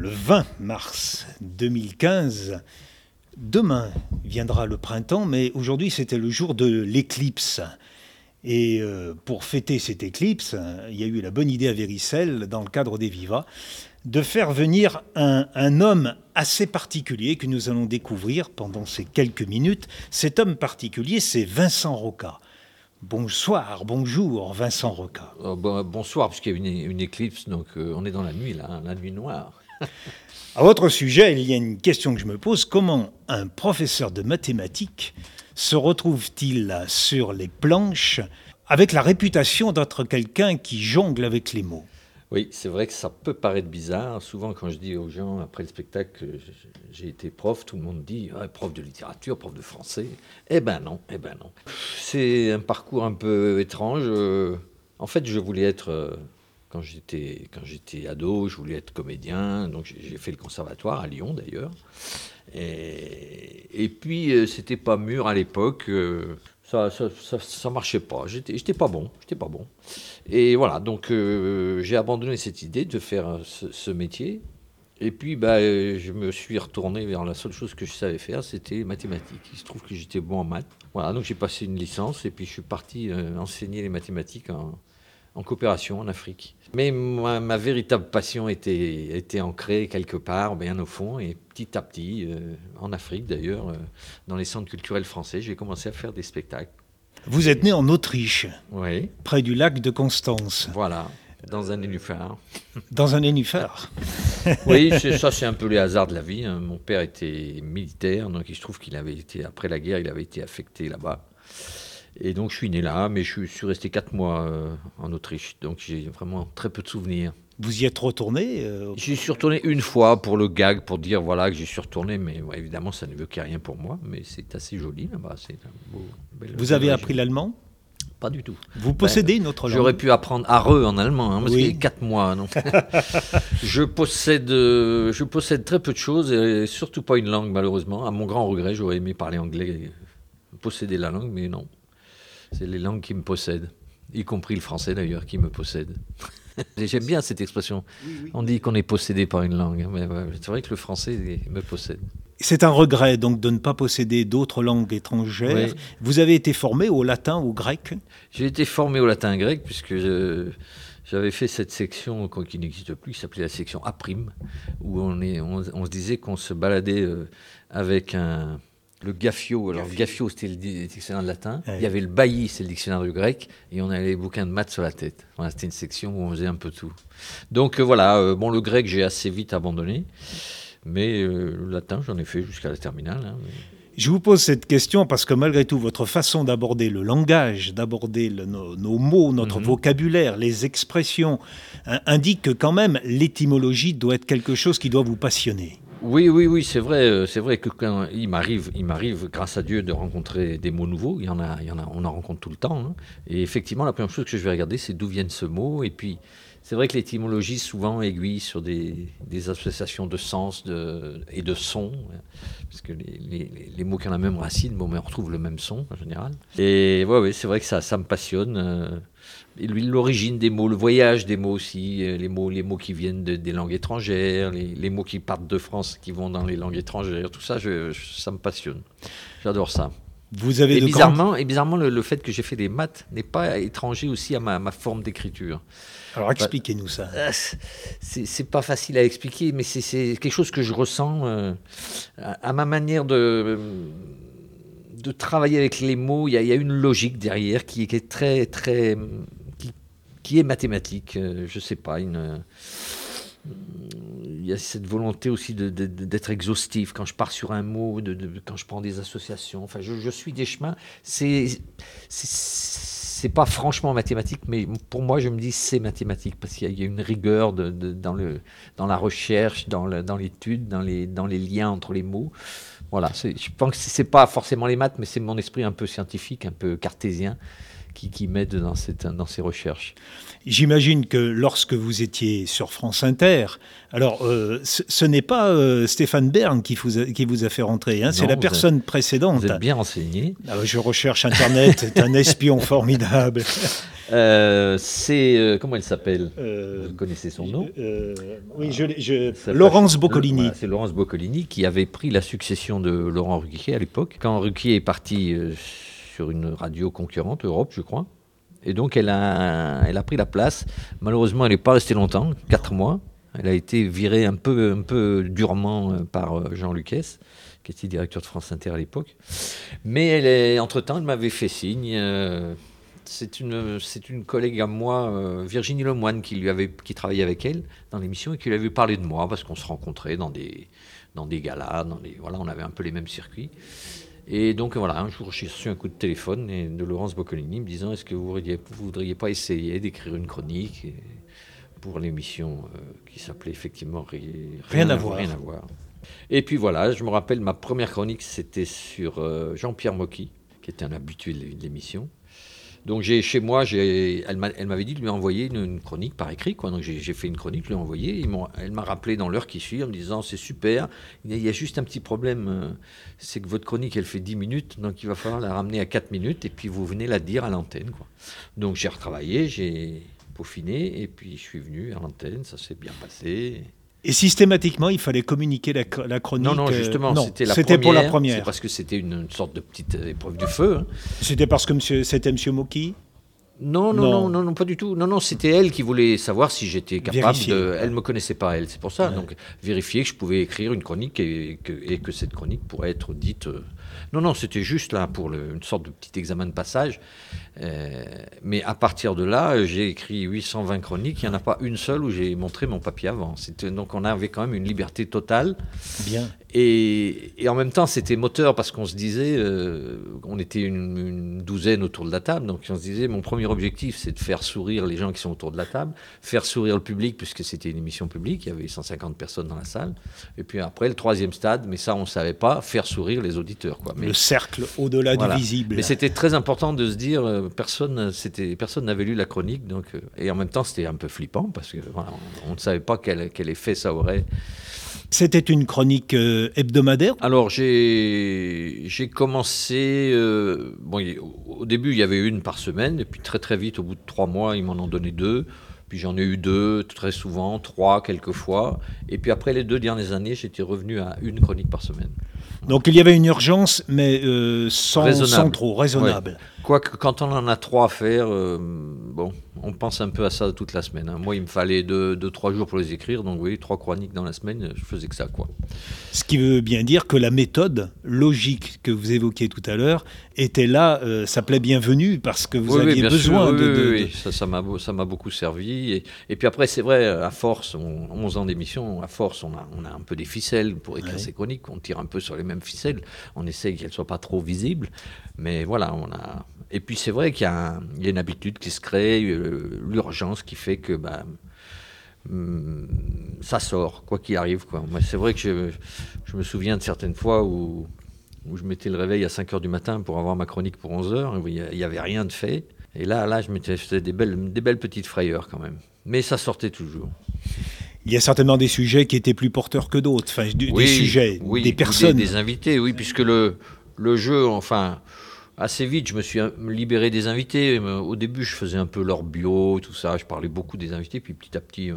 Le 20 mars 2015, demain viendra le printemps, mais aujourd'hui c'était le jour de l'éclipse. Et euh, pour fêter cette éclipse, il y a eu la bonne idée à Véricelle, dans le cadre des Vivas, de faire venir un, homme assez particulier que nous allons découvrir pendant ces quelques minutes. Cet homme particulier, c'est Vincent Roca. Bonsoir, bonjour Vincent Roca. Oh, bon, bonsoir, puisqu'il y a une, une éclipse, donc euh, on est dans la nuit, là, hein, la nuit noire. à votre sujet, il y a une question que je me pose. Comment un professeur de mathématiques se retrouve-t-il sur les planches avec la réputation d'être quelqu'un qui jongle avec les mots? Oui, c'est vrai que ça peut paraître bizarre. Souvent, quand je dis aux gens après le spectacle que j'ai été prof, tout le monde dit ah, prof de littérature, prof de français. Eh ben non, eh ben non. C'est un parcours un peu étrange. En fait, je voulais être euh, quand j'étais ado, je voulais être comédien. Donc j'ai fait le conservatoire à Lyon d'ailleurs. Et, puis euh, c'était pas mûr à l'époque. Euh, ça, ça, marchait pas. J'étais pas bon. J'étais pas bon. Et voilà, donc euh, j'ai abandonné cette idée de faire ce, ce métier. Et puis, bah, je me suis retourné vers la seule chose que je savais faire, c'était mathématiques. Il se trouve que j'étais bon en maths. Voilà, donc j'ai passé une licence et puis je suis parti enseigner les mathématiques en, en coopération en Afrique. Mais ma, ma, véritable passion était, était ancrée quelque part, bien au fond, et petit à petit, euh, en Afrique d'ailleurs, euh, dans les centres culturels français, j'ai commencé à faire des spectacles. Vous êtes né en Autriche, oui. près du lac de Constance. Voilà, dans un nénuphar. Dans un nénuphar Oui, ça c'est un peu les hasards de la vie. Hein. Mon père était militaire, donc il se trouve qu'il avait été, après la guerre, il avait été affecté là-bas. Et donc je suis né là, mais je suis resté quatre mois euh, en Autriche. Donc j'ai vraiment très peu de souvenirs. Vous y êtes retourné euh... J'y suis retourné une fois pour le gag, pour dire voilà que j'y suis retourné, mais ouais, évidemment ça ne veut rien pour moi, mais c'est assez joli là-bas. Vous avez appris l'allemand? Pas du tout. Vous possédez ben, une autre langue J'aurais pu apprendre areux en allemand, hein, parce oui. qu'il y a 4 mois. Donc. je, possède, euh, je possède très peu de choses, et surtout pas une langue, malheureusement. À mon grand regret, j'aurais aimé parler anglais, posséder la langue, mais non. C'est les langues qui me possèdent, y compris le français d'ailleurs, qui me possède. J'aime bien cette expression. Oui, oui. On dit qu'on est possédé par une langue, mais c'est vrai que le français me possède. C'est un regret donc de ne pas posséder d'autres langues étrangères. Oui. Vous avez été formé au latin, au grec? J'ai été formé au latin grec puisque j'avais fait cette section qui n'existe plus, qui s'appelait la section A', où on, est, on, on se disait qu'on se baladait euh, avec un, le Gaffio. Alors, Gaffio, c'était le dictionnaire de latin. Ouais. Il y avait le Bailly, c'est le dictionnaire du grec. Et on avait les bouquins de maths sur la tête. Voilà, c'était une section où on faisait un peu tout. Donc, euh, voilà. Euh, bon, le grec, j'ai assez vite abandonné. Mais euh, le latin, j'en ai fait jusqu'à la terminale. Hein, mais... Je vous pose cette question parce que malgré tout, votre façon d'aborder le langage, d'aborder nos, nos, mots, notre -hmm. vocabulaire, les expressions, hein, indique que quand même l'étymologie doit être quelque chose qui doit vous passionner. Oui, oui, oui, c'est vrai. C'est vrai que quand il m'arrive, il m'arrive, grâce à Dieu, de rencontrer des mots nouveaux. Il y en a, il y en a, on en rencontre tout le temps. Hein. Et effectivement, la première chose que je vais regarder, c'est d'où vient ce mot. Et puis, c'est vrai que l'étymologie souvent aiguille sur des, associations de sens et de son, parce que les, mots qui ont la même racine, bon, mais on retrouve le même son en général. Et ouais, ouais, c'est vrai que ça, ça me passionne. L'origine des mots, le voyage des mots aussi, euh, les mots, les mots qui viennent de, des langues étrangères, les, les, mots qui partent de France, qui vont dans les langues étrangères, tout ça, je, je, ça me passionne. J'adore ça. Vous avez et, bizarrement, et bizarrement, le, le fait que j'ai fait des maths n'est pas étranger aussi à ma, ma forme d'écriture. Alors expliquez-nous ça. Euh, c'est pas facile à expliquer, mais c'est quelque chose que je ressens euh, à, à, ma manière de, de travailler avec les mots. Il y, a, il y a une logique derrière qui, qui est très, très qui est mathématique, euh, je sais pas, euh, il y a cette volonté aussi d'être exhaustif quand je pars sur un mot, quand je prends des associations. Enfin, je, suis des chemins. C'est c'est pas franchement mathématique, mais pour moi, je me dis c'est mathématique parce qu'il y, a une rigueur dans, le, dans la recherche, dans l'étude, dans, dans, les, dans les liens entre les mots. Voilà, je pense que c'est pas forcément les maths, mais c'est mon esprit un peu scientifique, un peu cartésien qui, qui m'aide dans, dans ces recherches. J'imagine que lorsque vous étiez sur France Inter, alors euh, ce, ce n'est pas euh, Stéphane Bern qui vous a, qui vous a fait rentrer, hein, c'est la personne êtes, précédente. Vous êtes bien renseigné. Alors, je recherche Internet, c'est un espion formidable. Euh, c'est euh, comment elle s'appelle? Vous connaissez son nom? Oui, je, je Laurence Boccolini. c'est Laurence Boccolini qui avait pris la succession de Laurent Ruquier à l'époque. Quand Ruquier est parti sur une radio concurrente, Europe, je crois. Et donc elle a, elle a pris la place. Malheureusement, elle n'est pas restée longtemps, quatre mois. Elle a été virée un peu, un peu durement par Jean Lucas qui était directeur de France Inter à l'époque. Mais elle est, entre-temps, elle m'avait fait signe. Euh, c'est une, c'est une collègue à moi, euh, Virginie Lemoine, qui, lui avait, qui travaillait avec elle dans l'émission et qui lui avait parlé de moi parce qu'on se rencontrait dans des, dans des galas, dans voilà, on avait un peu les mêmes circuits. Et donc voilà, un jour j'ai reçu un coup de téléphone de Laurence Boccolini me disant est-ce que vous ne voudriez pas essayer d'écrire une chronique pour l'émission euh, qui s'appelait effectivement Rien, à, voir. Rien à voir. Et puis voilà, je me rappelle, ma première chronique, c'était sur euh, Jean-Pierre Mocky, qui était un habitué de l'émission. Donc j'ai chez moi, elle m'avait dit de lui envoyer une, chronique par écrit. Quoi. Donc j'ai fait une chronique, je lui ai envoyé. Elle m'a rappelé dans l'heure qui suit en me disant c'est super, il y, a, juste un petit problème, euh, c'est que votre chronique elle fait 10 minutes, donc il va falloir la ramener à 4 minutes et puis vous venez la dire à l'antenne. Donc j'ai retravaillé, j'ai peaufiné et puis je suis venu à l'antenne, ça s'est bien passé. Et systématiquement, il fallait communiquer la, chronique. Non, non, euh, justement, c'était la pour la première. C'est parce que c'était une, sorte de petite épreuve du feu. Hein. C'était parce que c'était M. Moki non non, non, non, non, pas du tout. Non, non, c'était elle qui voulait savoir si j'étais capable de. Elle me connaissait pas, elle. C'est pour ça. Donc, vérifier que je pouvais écrire une chronique et que, et que cette chronique pourrait être dite. Euh, non, non, c'était juste là pour une sorte de petit examen de passage. Euh, mais à partir de là, j'ai écrit 820 chroniques. Il n'y en a pas une seule où j'ai montré mon papier avant. Donc on avait quand même une liberté totale. Bien. Et, en même temps, c'était moteur parce qu'on se disait, euh, on était une, douzaine autour de la table, donc on se disait, mon premier objectif, c'est de faire sourire les gens qui sont autour de la table, faire sourire le public, puisque c'était une émission publique, il y avait 150 personnes dans la salle. Et puis après, le troisième stade, mais ça, on ne savait pas, faire sourire les auditeurs. Quoi. Le cercle au-delà du visible. Mais c'était très important de se dire, euh, personne c'était personne n'avait lu la chronique, donc, euh, et en même temps, c'était un peu flippant, parce qu'on on ne savait pas quel, quel effet ça aurait c'était une chronique euh, hebdomadaire Alors j'ai commencé, euh, bon, au début il y avait une par semaine, et puis très très vite, au bout de trois mois, ils m'en ont donné deux. Puis j'en ai eu deux très souvent, trois quelquefois. Et puis après les deux dernières années, j'étais revenu à une chronique par semaine. Donc il y avait une urgence, mais euh, sans, trop, raisonnable. Quoique quand on en a trois à faire, bon, on pense un peu à ça toute la semaine. Hein. Moi, il me fallait deux, trois jours pour les écrire, donc oui, trois chroniques dans la semaine, je faisais que ça, quoi. Ce qui veut bien dire que la méthode logique que vous évoquiez tout à l'heure était là, euh, ça plaît bienvenue parce que vous aviez besoin de, Oui, ça m'a ça m'a beaucoup servi. Et, puis après, c'est vrai, à force, 11 ans d'émission, à force, on a, on a un peu des ficelles pour écrire ces chroniques, on tire un peu sur les mêmes ficelles, on essaye qu'elles soient pas trop visibles, mais voilà, on a et puis c'est vrai qu'il y, a une habitude qui se crée, euh, l'urgence qui fait que bah, mm, ça sort, quoi qu'il arrive. Quoi. c'est vrai que je, me souviens de certaines fois où, où je mettais le réveil à 5 h du matin pour avoir ma chronique pour 11 h, il n'y avait rien de fait. Et là, là je me faisais des belles, des belles petites frayeurs quand même. Mais ça sortait toujours. Il y a certainement des sujets qui étaient plus porteurs que d'autres, enfin, des sujets, des personnes. Des, des, invités, oui, puisque le, le jeu, enfin, assez vite, je me suis libéré des invités. Au début, je faisais un peu leur bio, tout ça. Je parlais beaucoup des invités. Puis petit à petit, euh,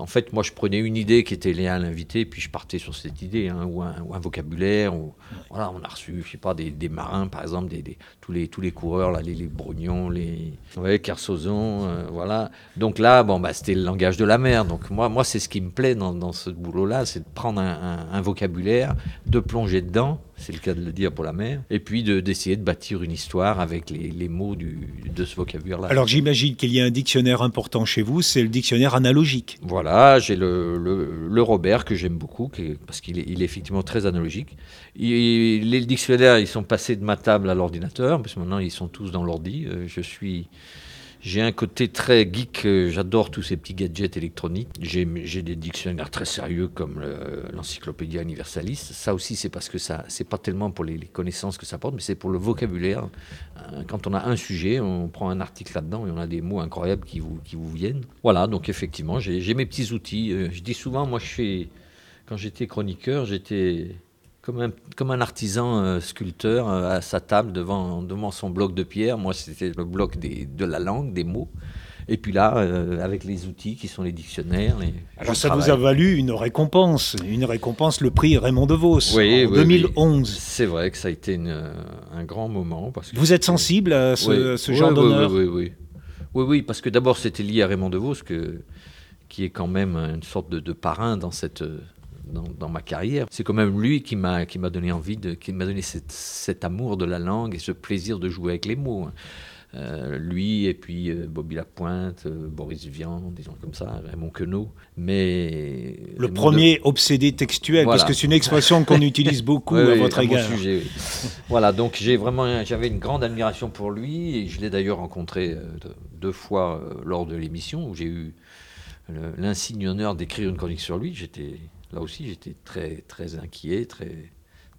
en fait, moi, je prenais une idée qui était liée à l'invité, puis je partais sur cette idée, hein, ou, un, vocabulaire. Ou, voilà, on a reçu, je sais pas, des, marins, par exemple, des, tous, les, tous les coureurs, là, les, les Brognons, les ouais, Kersozon, euh, voilà. Donc là, bon, bah, c'était le langage de la mer. Donc moi, moi c'est ce qui me plaît dans, dans ce boulot-là, c'est de prendre un, un vocabulaire, de plonger dedans c'est le cas de le dire pour la mer, et puis d'essayer de, bâtir une histoire avec les, mots de ce vocabulaire-là. Alors j'imagine qu'il y a un dictionnaire important chez vous, c'est le dictionnaire analogique. Voilà, j'ai le, Robert que j'aime beaucoup, parce qu'il est, est, effectivement très analogique. les dictionnaires, ils sont passés de ma table à l'ordinateur, parce que maintenant ils sont tous dans l'ordi. Euh, je suis j'ai un côté très geek, euh, j'adore tous ces petits gadgets électroniques. J'ai des dictionnaires très sérieux comme l'Encyclopédia Universalis. Ça aussi, c'est parce que ça, c'est pas tellement pour les, connaissances que ça porte, mais c'est pour le vocabulaire. Euh, quand on a un sujet, on prend un article là-dedans et on a des mots incroyables qui vous, qui vous viennent. Voilà, donc effectivement, j'ai mes petits outils. Euh, je dis souvent, moi, je fais, quand j'étais chroniqueur, j'étais comme un, comme un artisan euh, sculpteur euh, à sa table devant, devant son bloc de pierre. Moi, c'était le bloc des, de la langue, des mots. Et puis là, euh, avec les outils qui sont les dictionnaires. Les, Alors ça vous a valu une récompense, une récompense, le prix Raymond DeVos oui, en 2011. C'est vrai que ça a été un grand moment. Parce que vous êtes sensible à ce, ce genre d'honneur oui, oui, oui, oui. parce que d'abord c'était lié à Raymond DeVos, que, qui est quand même une sorte de, de parrain dans cette dans, ma carrière. C'est quand même lui qui m'a qui m'a donné envie de, qui m'a donné cet amour de la langue et ce plaisir de jouer avec les mots. Hein. Euh, lui et puis euh, Bobby Lapointe, euh, Boris Vian, des gens comme ça, Raymond Queneau. Mais le premier obsédé textuel, parce que c'est une expression qu'on utilise beaucoup à votre égard. Sujet, voilà, donc j'ai vraiment, j'avais une grande admiration pour lui et je l'ai d'ailleurs rencontré deux fois lors de l'émission où j'ai eu l'insigne honneur d'écrire une chronique sur lui. J'étais Là aussi, j'étais très, très inquiet, très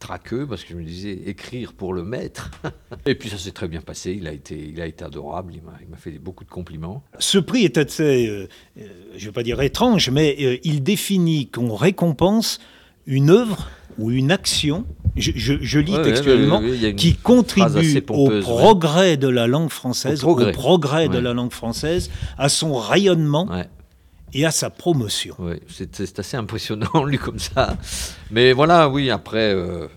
traqueux, parce que je me disais écrire pour le maître. Et puis ça s'est très bien passé. Il a été, il a été adorable. Il m'a fait beaucoup de compliments. Ce prix est assez, euh, euh, je ne veux pas dire étrange, mais euh, il définit qu'on récompense une œuvre ou une action, je, lis textuellement, qui contribue au progrès de la langue française, au progrès, de la langue française, à son rayonnement et à sa promotion. Oui, c'est assez impressionnant, lui, comme ça. Mais voilà, oui, après, euh,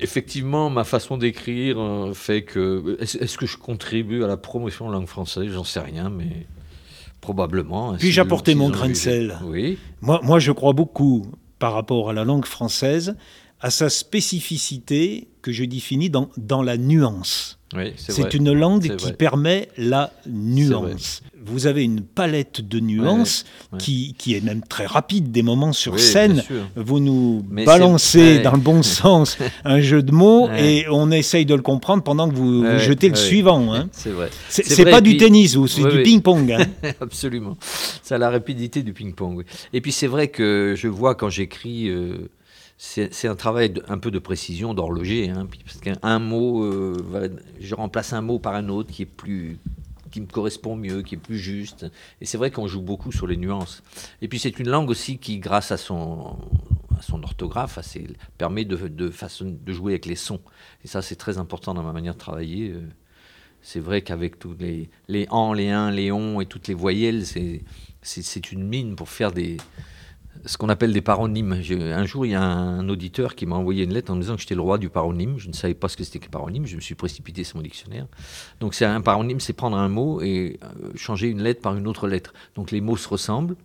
effectivement, ma façon d'écrire euh, fait que. Est-ce que je contribue à la promotion de la langue française? J'en sais rien, mais probablement. Puis-je apporter mon grain de sel? Oui. Moi, moi, je crois beaucoup, par rapport à la langue française, à sa spécificité que je définis dans, dans la nuance. c'est une langue qui permet la nuance. Vous avez une palette de nuances qui, qui, est même très rapide des moments sur scène. Vous nous balancez dans le bon sens un jeu de mots et on essaye de le comprendre pendant que vous, jetez le suivant. Hein. C'est vrai. C'est pas du tennis ou c'est du ping-pong. Hein. Absolument. C'est la rapidité du ping-pong. Et puis c'est vrai que je vois quand j'écris. Euh, c'est un travail un peu de précision, d'horloger, hein, parce qu'un mot, euh, je remplace un mot par un autre qui est plus qui me correspond mieux, qui est plus juste. Et c'est vrai qu'on joue beaucoup sur les nuances. Et puis c'est une langue aussi qui, grâce à son, à son orthographe, permet de, de, façon, de jouer avec les sons. Et ça, c'est très important dans ma manière de travailler. Euh, c'est vrai qu'avec tous les, les en, les un, les on et toutes les voyelles, c'est une mine pour faire des, ce qu'on appelle des paronymes. Un jour, il y a un auditeur qui m'a envoyé une lettre en me disant que j'étais le roi du paronyme. Je ne savais pas ce que c'était que paronyme. Je me suis précipité sur mon dictionnaire. Donc, c'est un paronyme, c'est prendre un mot et euh, changer une lettre par une autre lettre. Donc, les mots se ressemblent.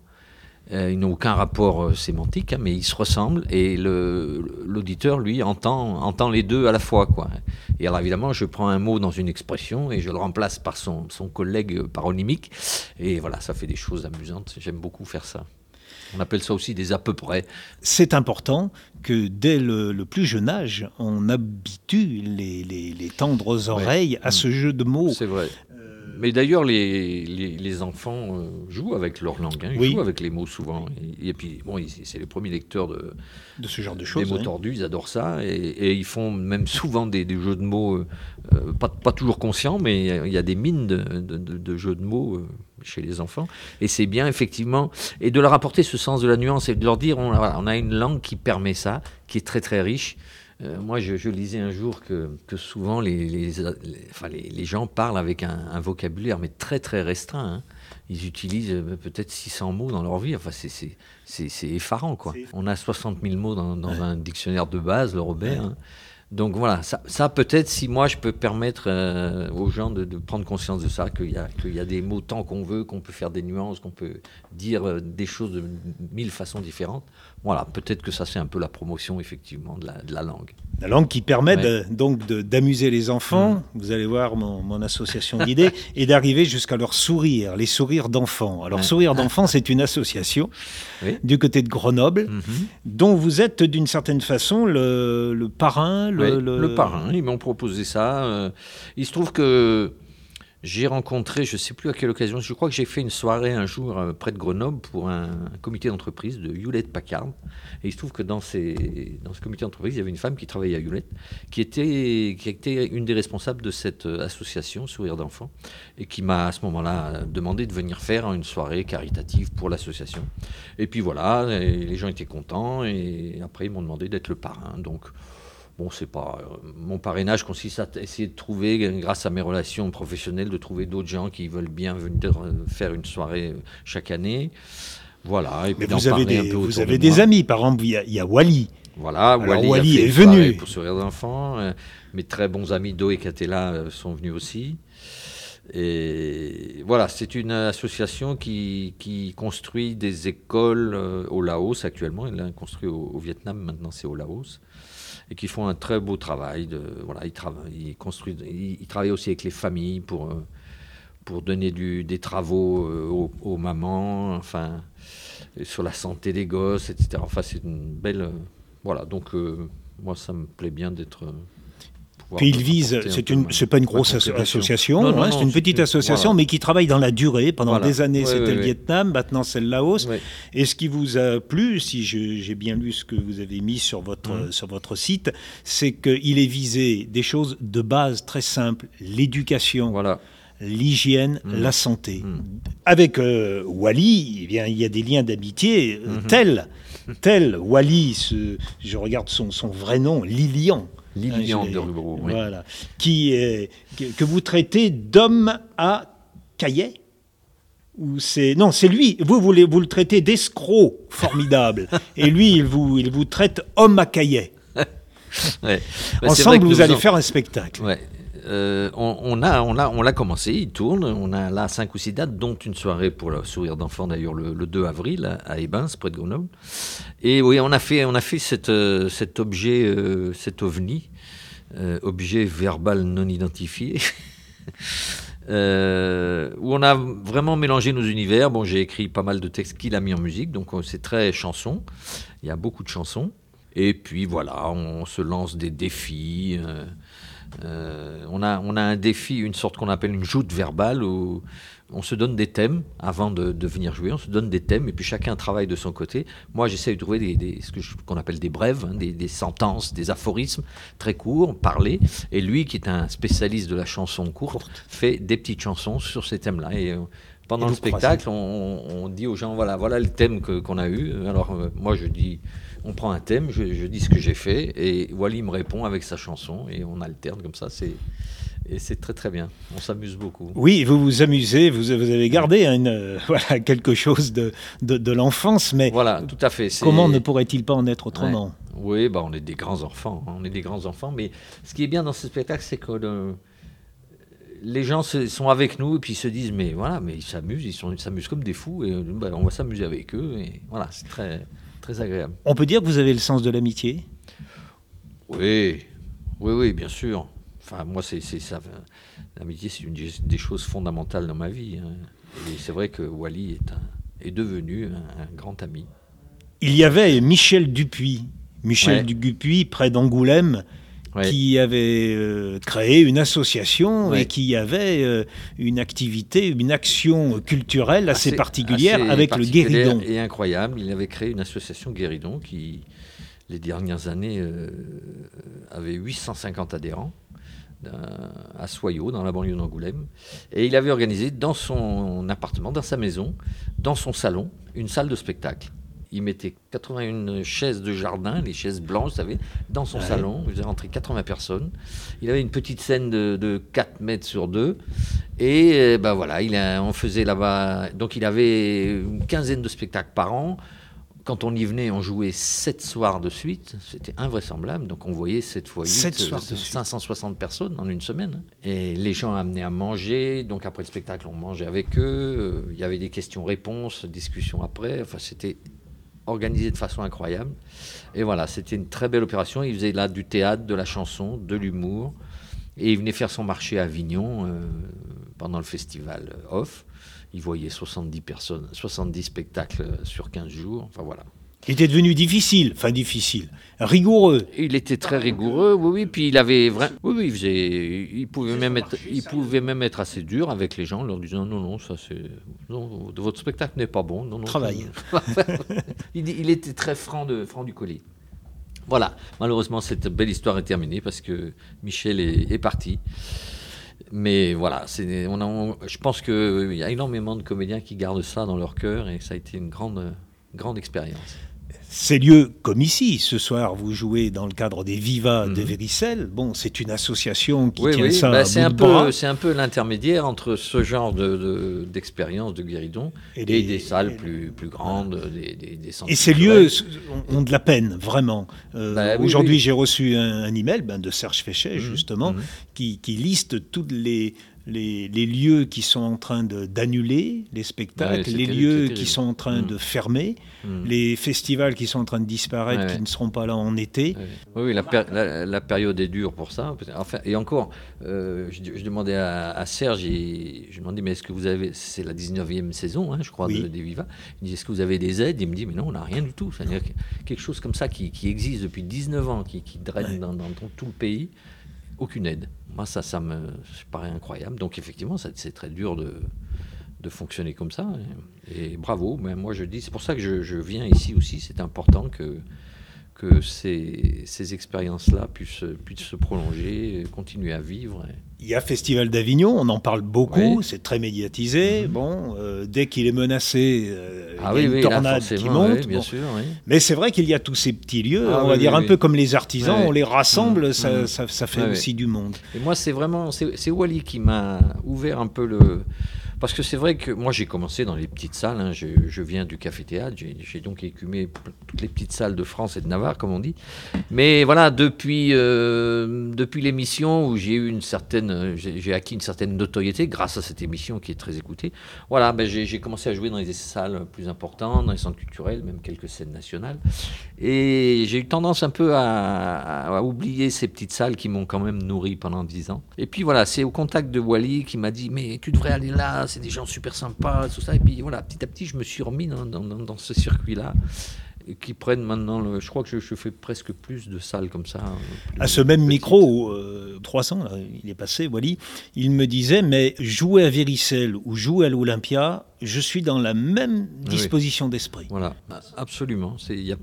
Euh, ils n'ont aucun rapport euh, sémantique, hein, mais ils se ressemblent. Et l'auditeur, lui, entend, les deux à la fois. Et alors, évidemment, je prends un mot dans une expression et je le remplace par son, son collègue paronymique. Et voilà, ça fait des choses amusantes. J'aime beaucoup faire ça. On appelle ça aussi des à peu près. C'est important que dès le, plus jeune âge, on habitue les, tendres oreilles à ce jeu de mots. C'est vrai. Mais d'ailleurs, les, les, enfants euh, jouent avec leur langue, hein. ils jouent avec les mots souvent. Et, puis, bon, c'est les premiers lecteurs de, de ce genre de choses. Des mots tordus, ils adorent ça. Et, ils font même souvent des, jeux de mots, euh, euh, pas, pas, toujours conscients, mais il y a des mines de, de, jeux de mots chez les enfants. Et c'est bien, effectivement, et de leur apporter ce sens de la nuance et de leur dire on, on a une langue qui permet ça, qui est très très riche. Euh, moi, je, lisais un jour que, souvent les, les, gens parlent avec un, vocabulaire, mais très très restreint. Hein. Ils utilisent euh, peut-être 600 mots dans leur vie. Enfin, c'est effarant, quoi. On a 60 000 mots dans, un dictionnaire de base, le Robert. Hein. Donc voilà, ça, peut-être si moi je peux permettre euh, aux gens de, prendre conscience de ça, qu'il y, y, a des mots tant qu'on veut, qu'on peut faire des nuances, qu'on peut dire des choses de mille façons différentes. Voilà, peut-être que ça c'est un peu la promotion effectivement de la, langue. La langue qui permet donc d'amuser les enfants, mm. vous allez voir mon, association d'idées, et d'arriver jusqu'à leur sourire, les sourires d'enfants. Alors sourire d'enfants, c'est une association du côté de Grenoble, mm-hmm. dont vous êtes d'une certaine façon le, parrain. Le, le... parrain, ils m'ont proposé ça. Euh, il se trouve que j'ai rencontré, je ne sais plus à quelle occasion, je crois que j'ai fait une soirée un jour euh, près de Grenoble pour un, comité d'entreprise de Hewlett Packard. Et il se trouve que dans, ces, dans ce comité d'entreprise, il y avait une femme qui travaillait à Hewlett, qui était, qui était une des responsables de cette euh, association Sourire d'enfants, et qui m'a à ce moment-là demandé de venir faire une soirée caritative pour l'association. Et puis voilà, les gens étaient contents, et après ils m'ont demandé d'être le parrain. Donc Bon, c'est pas. Euh, mon parrainage consiste à essayer de trouver, grâce à mes relations professionnelles, de trouver d'autres gens qui veulent bien venir euh, faire une soirée euh, chaque année. Voilà. Et puis Mais vous avez des, vous avez des amis, par exemple, il y a, Wally. Voilà, Wally, est venu. Pour Sourire d'enfant. Mes très bons amis Do et Catella sont venus aussi. Et voilà, c'est une association qui, qui, construit des écoles au Laos actuellement. Elle l'a construit au, au Vietnam, maintenant c'est au Laos et qui font un très beau travail. Voilà, ils, travaillent, ils, construisent, ils, travaillent aussi avec les familles pour, euh, pour donner des travaux euh, aux, mamans, enfin, sur la santé des gosses, etc. Enfin, c'est une belle. Euh, voilà, donc moi, ça me plaît bien d'être puis il vise, c'est une, c'est pas une grosse association, hein, c'est une petite association, mais qui travaille dans la durée. Pendant des années, c'était le Vietnam, maintenant c'est le Laos. Et ce qui vous a plu, si j'ai bien lu ce que vous avez mis sur votre, mmh. sur votre site, c'est qu'il est visé des choses de base très simples, l'éducation. Voilà l'hygiène, mmh. la santé. Mmh. Avec euh, Wally, eh bien, il y a des liens d'amitié euh, tels, tel Wally, ce, je regarde son, son vrai nom, Lilian. Lilian de Rubro. Voilà. Qui, que, vous traitez d'homme à caillet ou c'est non, c'est lui. Vous, vous, vous le traitez d'escroc formidable, et lui, il vous, il vous traite homme à caillet. ouais. Bah, Ensemble, vous allez faire un spectacle. Ouais. Euh, on, a, on, l'a commencé, il tourne. On a là cinq ou six dates, dont une soirée pour le sourire d'enfant, d'ailleurs, le, 2 avril à, Ebens, près de Grenoble. Et oui, on a fait, on a fait euh, cet objet, euh, cet ovni, objet verbal non identifié. où on a vraiment mélangé nos univers. Bon, j'ai écrit pas mal de textes qu'il a mis en musique, donc c'est très chanson. Il y a beaucoup de chansons. Et puis voilà, on se lance des défis. On, a, on a un défi, une sorte qu'on appelle une joute verbale où on se donne des thèmes avant de, venir jouer, on se donne des thèmes et puis chacun travaille de son côté. Moi, j'essaie de trouver des, ce qu'on appelle des brèves, hein, des, sentences, des aphorismes très courts, parlés. Et lui, qui est un spécialiste de la chanson courte, fait des petites chansons sur ces thèmes-là. Et euh, pendant le spectacle, on, dit aux gens voilà, voilà le thème qu'on a eu. Alors, euh, moi, je dis on prend un thème, je, dis ce que j'ai fait, et Wally me répond avec sa chanson, et on alterne comme ça. C'est et c'est très très bien. On s'amuse beaucoup. Oui, vous vous amusez, vous, avez gardé une, voilà, quelque chose de, de, l'enfance, mais voilà, tout à fait. Comment ne pourrait-il pas en être autrement? Oui, bah, on est des grands enfants, hein. on est des grands enfants, mais ce qui est bien dans ce spectacle, c'est que les gens sont avec nous et puis ils se disent mais voilà, mais ils s'amusent, ils s'amusent comme des fous et bah, on va s'amuser avec eux et voilà, c'est très agréable. On peut dire que vous avez le sens de l'amitié? Oui, oui, oui, bien sûr. Enfin, moi, c'est ça. L'amitié, c'est une des choses fondamentales dans ma vie. Hein. Et c'est vrai que Wally est, est devenu un, grand ami. Il y avait Michel Dupuis. Michel Dupuis, près d'Angoulême, qui avait euh, créé une association et qui avait euh, une activité, une action culturelle assez, particulière avec le Guéridon. Et incroyable, il avait créé une association Guéridon qui, les dernières années, euh, avait 850 adhérents à Soyaux, dans la banlieue d'Angoulême. Et il avait organisé dans son appartement, dans sa maison, dans son salon, une salle de spectacle il mettait 81 chaises de jardin, les chaises blanches, vous savez, dans son salon. Il faisait rentrer 80 personnes. Il avait une petite scène de, 4 mètres sur 2. Et ben voilà, il a, on faisait là-bas. Donc il avait une quinzaine de spectacles par an. Quand on y venait, on jouait 7 soirs de suite. C'était invraisemblable. Donc on voyait 7 fois 8, 560 personnes en une semaine. Et les gens amenaient à manger. Donc après le spectacle, on mangeait avec eux. Il y avait des questions-réponses, discussions après. Enfin, c'était organisé de façon incroyable. Et voilà, c'était une très belle opération. Il faisait là du théâtre, de la chanson, de l'humour. Et il venait faire son marché à Avignon euh, pendant le festival Off. Il voyait 70 personnes, 70 spectacles sur 15 jours. Enfin voilà. Il était devenu difficile, enfin difficile, rigoureux. Il était très rigoureux, oui, oui. Puis il avait vraiment, oui, oui, il, faisait... il pouvait même être, il pouvait même être assez dur avec les gens, leur disant non, non, ça c'est, non, votre spectacle n'est pas bon, non, non. Travail. il, il, était très franc de franc du collier. Voilà. Malheureusement, cette belle histoire est terminée parce que Michel est, est parti. Mais voilà, je pense qu'il y a énormément de comédiens qui gardent ça dans leur cœur et ça a été une grande, grande expérience. Ces lieux, comme ici, ce soir, vous jouez dans le cadre des Vivas mmh. de Véricelle. Bon, c'est une association qui oui, tient oui. ça bah, à c'est un peu, c'est un peu l'intermédiaire entre ce genre de, de, d'expérience de guéridon et, Et des, salles et- plus, plus grandes, des, des, Et ces lieux ont de la peine, vraiment. Euh, Bah oui, Aujourd'hui, j'ai reçu un, un email ben, de Serge Féchet, justement, mhm. qui, qui liste tous les, les, les lieux qui sont en train d'annuler les spectacles, les lieux qui sont en train de fermer, Mhm. les festivals qui sont en train de disparaître, Ouais, qui ouais. ne seront pas là en été. Oui, oui, la, pér- la- la période est dure pour ça. Enfin, et encore, euh, je, je demandais à, à Serge, et je lui demandais, mais est-ce que vous avez, c'est la 19e saison, hein, je crois, Oui. de, des Viva. Il me dit, est-ce que vous avez des aides? Il me dit, mais non, on n'a rien du tout. C'est-à-dire que quelque chose comme ça qui, qui existe depuis 19 ans, qui, qui draine dans, tout le pays, aucune aide. Moi, ça, ça me paraît incroyable. Donc, effectivement, c'est très dur de, de fonctionner comme ça. Et, bravo. Mais moi, je dis, c'est pour ça que je viens ici aussi. C'est important que que ces, ces expériences-là puissent, puissent se prolonger, continuer à vivre. Il y a Festival d'Avignon, on en parle beaucoup, Oui. c'est très médiatisé. Mhm. Bon, euh, dès qu'il est menacé, euh, Ah il y a oui, une oui, là, tornade qui monte. oui, bien Bon. sûr. oui. Mais c'est vrai qu'il y a tous ces petits lieux, Ah on va dire un peu comme les artisans, on les rassemble, Mhm. ça, Mhm. ça- ça fait aussi du monde. Et moi, c'est vraiment, c'est Wally qui m'a ouvert un peu le. Parce que c'est vrai que moi, j'ai commencé dans les petites salles. hein. Je, viens du café-théâtre. J'ai donc écumé toutes les petites salles de France et de Navarre, comme on dit. Mais voilà, depuis, euh, depuis l'émission où j'ai eu une certaine. J'ai acquis une certaine notoriété grâce à cette émission qui est très écoutée. Voilà, ben, j'ai commencé à jouer dans les salles plus importantes, dans les centres culturels, même quelques scènes nationales. Et j'ai eu tendance un peu à, à oublier ces petites salles qui m'ont quand même nourri pendant dix ans. Et puis voilà, c'est au contact de Wally qui m'a dit Mais tu devrais aller là, c'est des gens super sympas, tout ça. Et puis voilà, petit à petit, je me suis remis dans, dans- dans- dans ce circuit-là. et Qui prennent maintenant, le- je crois que je, je fais presque plus de salles comme ça. euh, plus À ce même micro, euh, 300, là, il est passé, Wally, il me disait, mais jouer à Véricelle ou jouer à l'Olympia, je suis dans la même oui. disposition d'esprit. Voilà, absolument. Il n'y a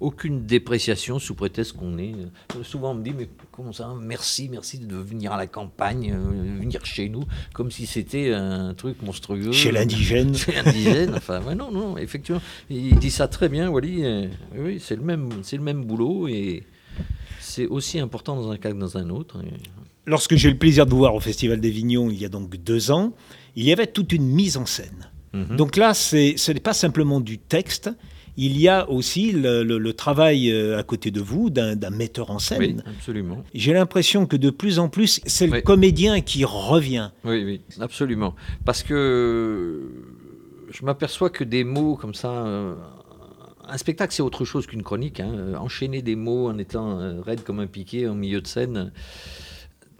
aucune dépréciation sous prétexte qu'on est. euh, Souvent on me dit mais comment ça Merci, merci de venir à la campagne, euh, venir chez nous, comme si c'était un truc monstrueux. Chez l'indigène. Chez l'indigène. Enfin, ouais, non, non, effectivement, il dit ça très bien, Wally. euh, oui, c'est le même, c'est le même boulot et c'est aussi important dans un cas que dans un autre. Lorsque j'ai eu le plaisir de vous voir au Festival d'Avignon il y a donc deux ans, il y avait toute une mise en scène. Mhm. Donc là, c'est- ce n'est pas simplement du texte, il y a aussi le, le- le travail euh, à côté de vous d'un metteur en scène. oui, absolument. J'ai l'impression que de plus en plus, c'est le Oui. comédien qui revient. Oui, oui, absolument. Parce que je m'aperçois que des mots comme ça. euh, un spectacle, c'est autre chose qu'une chronique. hein. Euh, Enchaîner des mots en étant raide comme un piqué en milieu de scène.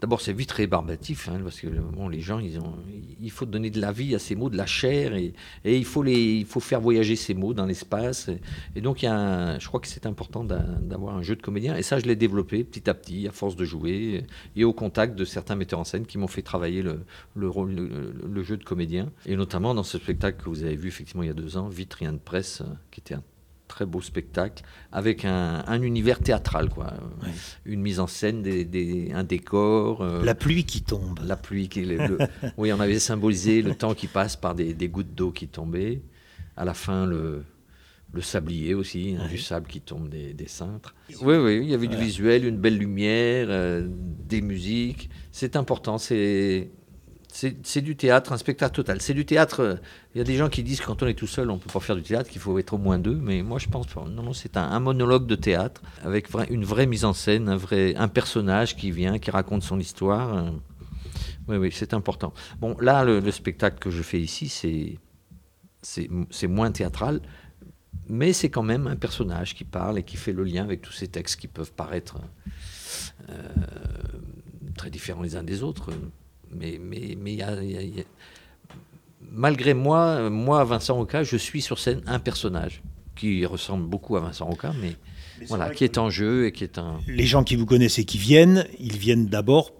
D'abord, c'est vite rébarbatif, hein, parce que bon, les gens, ils ont, il faut donner de la vie à ces mots, de la chair, et, il, faut les, il faut faire voyager ces mots dans l'espace. Et, donc, il y a je crois que c'est important d'a- d'avoir un jeu de comédien, et ça, je l'ai développé petit à petit, à force de jouer, et au contact de certains metteurs en scène qui m'ont fait travailler le, le, rôle, le, le jeu de comédien, et notamment dans ce spectacle que vous avez vu effectivement il y a deux ans, Vite rien de presse, euh, qui était un très beau spectacle avec un, un univers théâtral, quoi. Ouais. Une mise en scène, des, des- un décor. euh, La pluie qui tombe. la pluie, qui, le- oui, on avait symbolisé le temps qui passe par des, des gouttes d'eau qui tombaient. À la fin, le, le sablier aussi, hein, Ouais. du sable qui tombe des, des cintres. Oui, oui, il y avait du visuel, une belle lumière, euh, des musiques. C'est important, c'est. C'est du théâtre, un spectacle total. C'est du théâtre. euh, Il y a des gens qui disent que quand on est tout seul, on ne peut pas faire du théâtre, qu'il faut être au moins deux. Mais moi, je pense. Non, non, c'est un, monologue de théâtre avec une vraie mise en scène, un, vrai, un personnage qui vient, qui raconte son histoire. euh. Oui, oui, c'est important. Bon, là, le, le spectacle que je fais ici, c'est moins théâtral, mais c'est quand même un personnage qui parle et qui fait le lien avec tous ces textes qui peuvent paraître euh, très différents les uns des autres. Mais mais mais il y a- il y a- il y a- malgré moi, moi Vincent Roca, je suis sur scène un personnage qui ressemble beaucoup à Vincent Roca, mais, voilà, qui est en jeu et qui est un. Les gens qui vous connaissent et qui viennent, ils viennent d'abord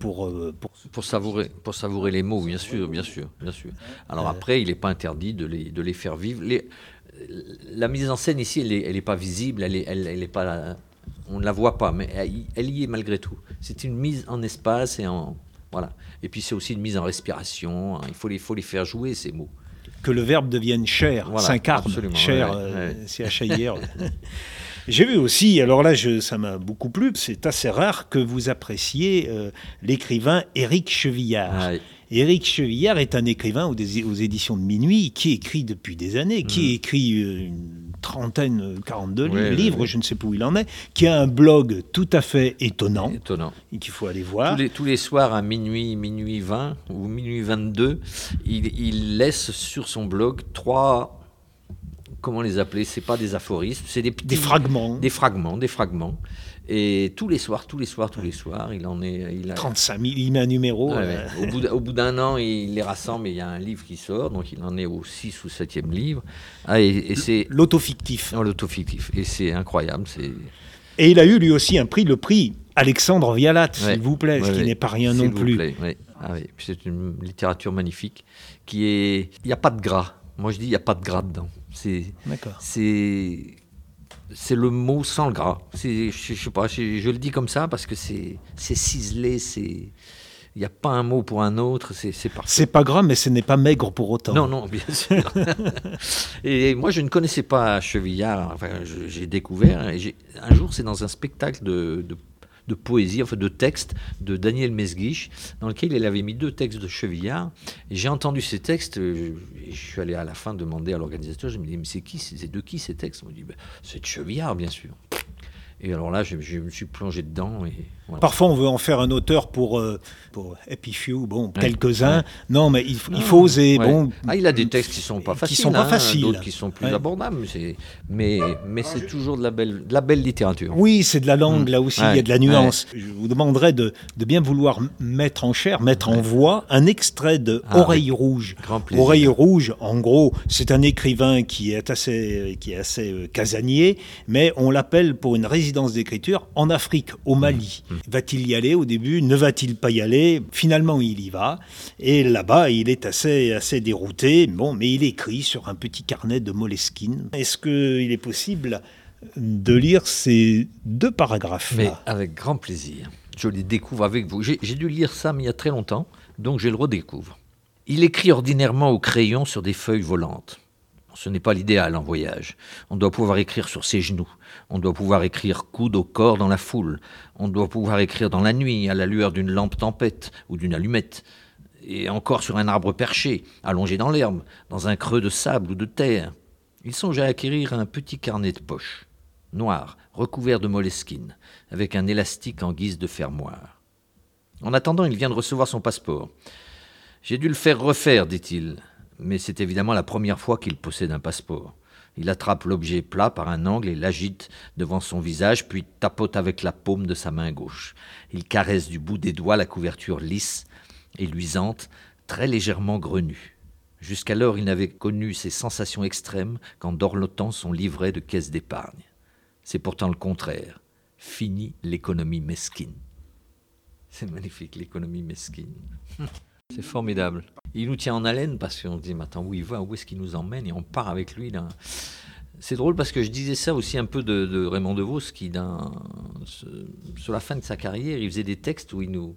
pour, euh, pour... pour, savourer, pour savourer les mots, bien sûr, bien sûr, bien sûr. Alors après, il n'est pas interdit de les, de les faire vivre. Les, la mise en scène ici, elle n'est pas visible, elle est, elle, elle est pas, on ne la voit pas, mais elle, y est malgré tout. C'est une mise en espace et en voilà. Et puis c'est aussi une mise en respiration. Hein. Il faut les, faut les faire jouer ces mots. Que le verbe devienne cher, voilà, s'incarne, cher, c'est à hier. J'ai vu aussi, alors là, je, ça m'a beaucoup plu, c'est assez rare que vous appréciez euh, l'écrivain Éric Chevillard. Éric Chevillard est un écrivain aux, éditions de Minuit qui écrit depuis des années, qui mm. écrit euh, une trentaine, 42 livres, je ne sais pas où il en est, qui a un blog tout à fait étonnant, étonnant. et qu'il faut aller voir. Tous les, tous les, soirs à minuit, minuit 20 ou minuit 22, il, il laisse sur son blog trois comment les appeler C'est pas des aphorismes, c'est des des fragments, des fragments, des fragments. Et tous les soirs, tous les soirs, tous les soirs, il en est. Il a... 35 000, il met un numéro. Euh. Au bout d'un an, il les rassemble et il y a un livre qui sort, donc il en est au 6 ou 7e livre. Ah, et, c'est. L'autofictif. L'autofictif. Et c'est incroyable. c'est... Et il a eu lui aussi un prix, le prix Alexandre Vialat, s'il vous plaît, ce qui n'est pas rien non plus. Ah c'est une littérature magnifique qui est. Il n'y a pas de gras. Moi, je dis, il n'y a pas de gras dedans. C'est. C'est c'est le mot sans le gras. Je, je sais pas, je, le dis comme ça parce que c'est ciselé, c'est. Il n'y a pas un mot pour un autre, c'est parfait. C'est pas gras, mais ce n'est pas maigre pour autant. Non, non, bien sûr. et moi, je ne connaissais pas Chevillard. Enfin, j'ai découvert. Et un jour, c'est dans un spectacle de, de de poésie, enfin de textes de Daniel Mesguich, dans lequel il avait mis deux textes de Chevillard. J'ai entendu ces textes, euh, je suis allé à la fin demander à l'organisateur, je me dis, mais c'est qui, c'est de qui ces textes? On me dit, ben, c'est de Chevillard, bien sûr. Et alors là, je, me suis plongé dedans. Et Parfois, on veut en faire un auteur pour, euh, pour Happy Few, bon, quelques-uns. Non, mais il, il faut oser. Bon, ah, il a des textes qui sont pas faciles, qui sont pas hein, faciles, d'autres qui sont plus abordables. Mais, mais c'est toujours de la belle, de la belle littérature. Oui, c'est de la langue. Mm. Là aussi, il y a de la nuance. Je vous demanderais de, de, bien vouloir mettre en chair, mettre en voix un extrait de ah, Oreille rouge. Oreille rouge, en gros, c'est un écrivain qui est assez, qui est assez euh, casanier, mais on l'appelle pour une résidence d'écriture en Afrique, au Mali. Mmh. Va-t-il y aller au début? Ne va-t-il pas y aller? Finalement, il y va. Et là-bas, il est assez, assez dérouté. Bon, mais il écrit sur un petit carnet de Moleskine. Est-ce qu'il est possible de lire ces deux paragraphes Mais avec grand plaisir. Je les découvre avec vous. J'ai dû lire ça mais il y a très longtemps, donc je le redécouvre. Il écrit ordinairement au crayon sur des feuilles volantes. Ce n'est pas l'idéal en voyage. On doit pouvoir écrire sur ses genoux. On doit pouvoir écrire coude au corps dans la foule. On doit pouvoir écrire dans la nuit, à la lueur d'une lampe tempête ou d'une allumette. Et encore sur un arbre perché, allongé dans l'herbe, dans un creux de sable ou de terre. Il songe à acquérir un petit carnet de poche, noir, recouvert de moleskine, avec un élastique en guise de fermoir. En attendant, il vient de recevoir son passeport. J'ai dû le faire refaire, dit-il mais c'est évidemment la première fois qu'il possède un passeport. Il attrape l'objet plat par un angle et l'agite devant son visage, puis tapote avec la paume de sa main gauche. Il caresse du bout des doigts la couverture lisse et luisante, très légèrement grenue. Jusqu'alors, il n'avait connu ces sensations extrêmes qu'en dorlotant son livret de caisse d'épargne. C'est pourtant le contraire. Fini l'économie mesquine. C'est magnifique, l'économie mesquine. C'est formidable. Il nous tient en haleine parce qu'on se dit, mais attends, où il va, où est-ce qu'il nous emmène? Et on part avec lui. C'est drôle parce que je disais ça aussi un peu de, Raymond DeVos, qui, sur la fin de sa carrière, il faisait des textes où il nous,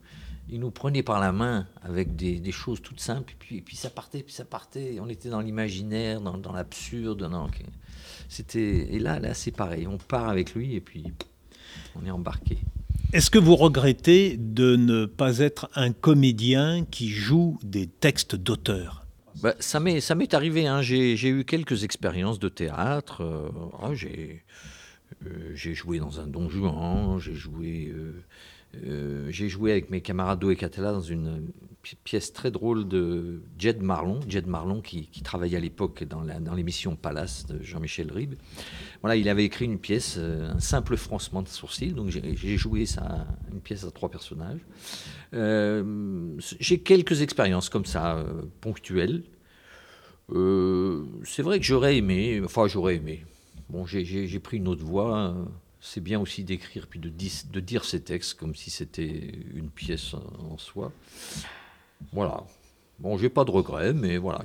il nous prenait par la main avec des, choses toutes simples, et puis, puis, ça partait, puis ça partait. On était dans l'imaginaire, dans, dans l'absurde. C'était, et là, là c'est pareil. On part avec lui et puis on est embarqué. Est-ce que vous regrettez de ne pas être un comédien qui joue des textes d'auteur? Bah, Ça m'est arrivé, hein. j'ai eu quelques expériences de théâtre. Euh, ah, euh, j'ai joué dans un don Juan, j'ai joué euh, euh, j'ai joué avec mes camarades d'O et Catella dans une pièce très drôle de Jed Marlon, Jed Marlon qui, travaillait à l'époque dans l'émission Palace de Jean-Michel Ribes. Voilà, il avait écrit une pièce, euh, un simple froncement de sourcils, donc j'ai joué ça, une pièce à trois personnages. Euh, j'ai quelques expériences comme ça, ponctuelles. c'est vrai que j'aurais aimé, enfin j'aurais aimé, bon, j'ai pris une autre voie. C'est bien aussi d'écrire puis de, de dire ces textes comme si c'était une pièce en soi. Voilà. Bon, j'ai pas de regrets, mais voilà.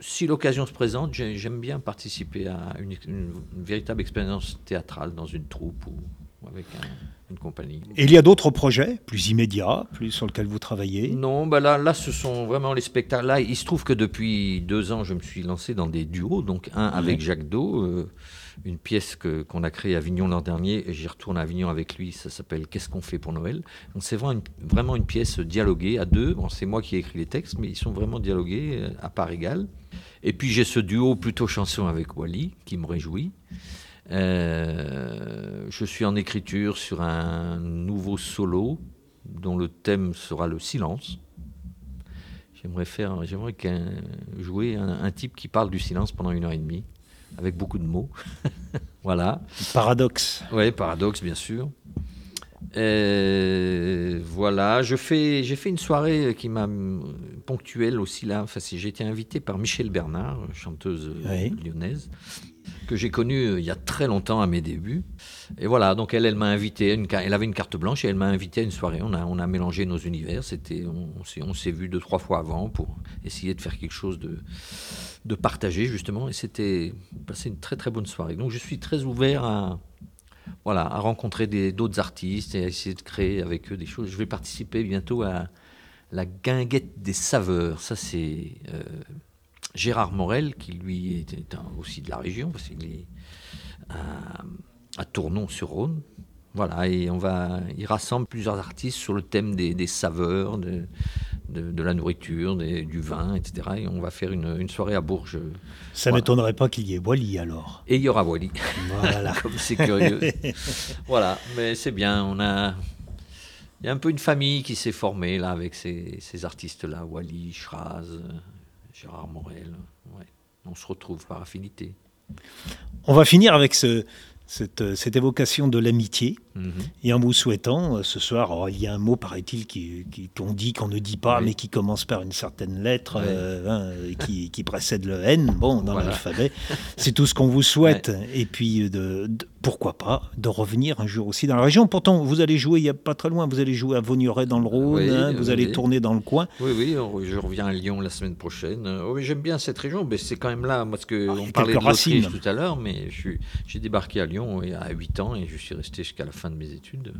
si l'occasion se présente, j'aime bien participer à une, véritable expérience théâtrale dans une troupe ou avec une compagnie. Et il y a d'autres projets plus immédiats, plus sur lesquels vous travaillez? Non, bah là, là, ce sont vraiment les spectacles. Là, il se trouve que depuis deux ans, je me suis lancé dans des duos, donc un avec Jacques Do. Euh, une pièce qu'on a créée à Avignon l'an dernier, et j'y retourne à Avignon avec lui, ça s'appelle Qu'est-ce qu'on fait pour Noël? Donc c'est vraiment une, vraiment une pièce dialoguée à deux, bon, c'est moi qui ai écrit les textes, mais ils sont vraiment dialogués euh, à part égale. Et puis j'ai ce duo plutôt chanson avec Wally, qui me réjouit. Euh, je suis en écriture sur un nouveau solo dont le thème sera le silence. J'aimerais faire, j'aimerais jouer un, un, type qui parle du silence pendant une heure et demie avec beaucoup de mots. voilà. Paradoxe. Oui, paradoxe, bien sûr. voilà, je fais, j'ai fait une soirée qui m'a ponctuelle aussi là. Enfin, j'ai été invité par Michel Bernard, chanteuse lyonnaise, que j'ai connue euh, il y a très longtemps à mes débuts. Et voilà, donc elle, elle m'a invité, elle avait une carte blanche et elle m'a invité à une soirée. On a, on a mélangé nos univers. C'était, on, s'est vu deux trois fois avant pour essayer de faire quelque chose de de partager justement. Et c'était passé une très très bonne soirée. Donc je suis très ouvert à, voilà, à rencontrer d'autres artistes et à essayer de créer avec eux des choses. Je vais participer bientôt à la guinguette des saveurs. Ça c'est euh, Gérard Morel qui lui est, aussi de la région parce qu'il est à, à Tournon-sur-Rhône. Voilà, et on va, il rassemble plusieurs artistes sur le thème des, des saveurs, de, de, la nourriture, du vin, etc. Et on va faire une, soirée à Bourges. Ça ne m'étonnerait pas qu'il y ait Wally alors. Et il y aura Wally. Voilà. Comme c'est curieux. voilà, mais c'est bien. On a, il y a un peu une famille qui s'est formée là avec ces, artistes-là, Wally, Schraz, Gérard Morel. On se retrouve par affinité. On va finir avec ce, cette, cette évocation de l'amitié. Mhm. Et en vous souhaitant, euh, ce soir, oh, il y a un mot, paraît-il, qu'on dit, qu'on ne dit pas, mais qui commence par une certaine lettre, euh, hein, qui, précède le N, bon, dans l'alphabet. C'est tout ce qu'on vous souhaite. Et puis, de, pourquoi pas, de revenir un jour aussi dans la région. Pourtant, vous allez jouer, il n'y a pas très loin, vous allez jouer à Vaugneray dans le Rhône, hein, vous allez tourner dans le coin. Oui, oui, je reviens à Lyon la semaine prochaine. Oh, oui, j'aime bien cette région, mais c'est quand même là, parce qu'on ah, on parlait de l'Autriche tout à l'heure, mais j'ai débarqué à Lyon à 8 ans et je suis resté jusqu'à la fin de mes études.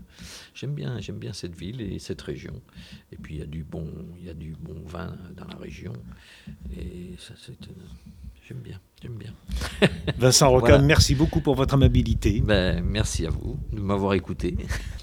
J'aime bien, j'aime bien cette ville et cette région. Et puis il y a du bon, il y a du bon vin dans la région. Et ça, c'est, j'aime bien, j'aime bien. Vincent Rocan, merci beaucoup pour votre amabilité. Ben, merci à vous de m'avoir écouté.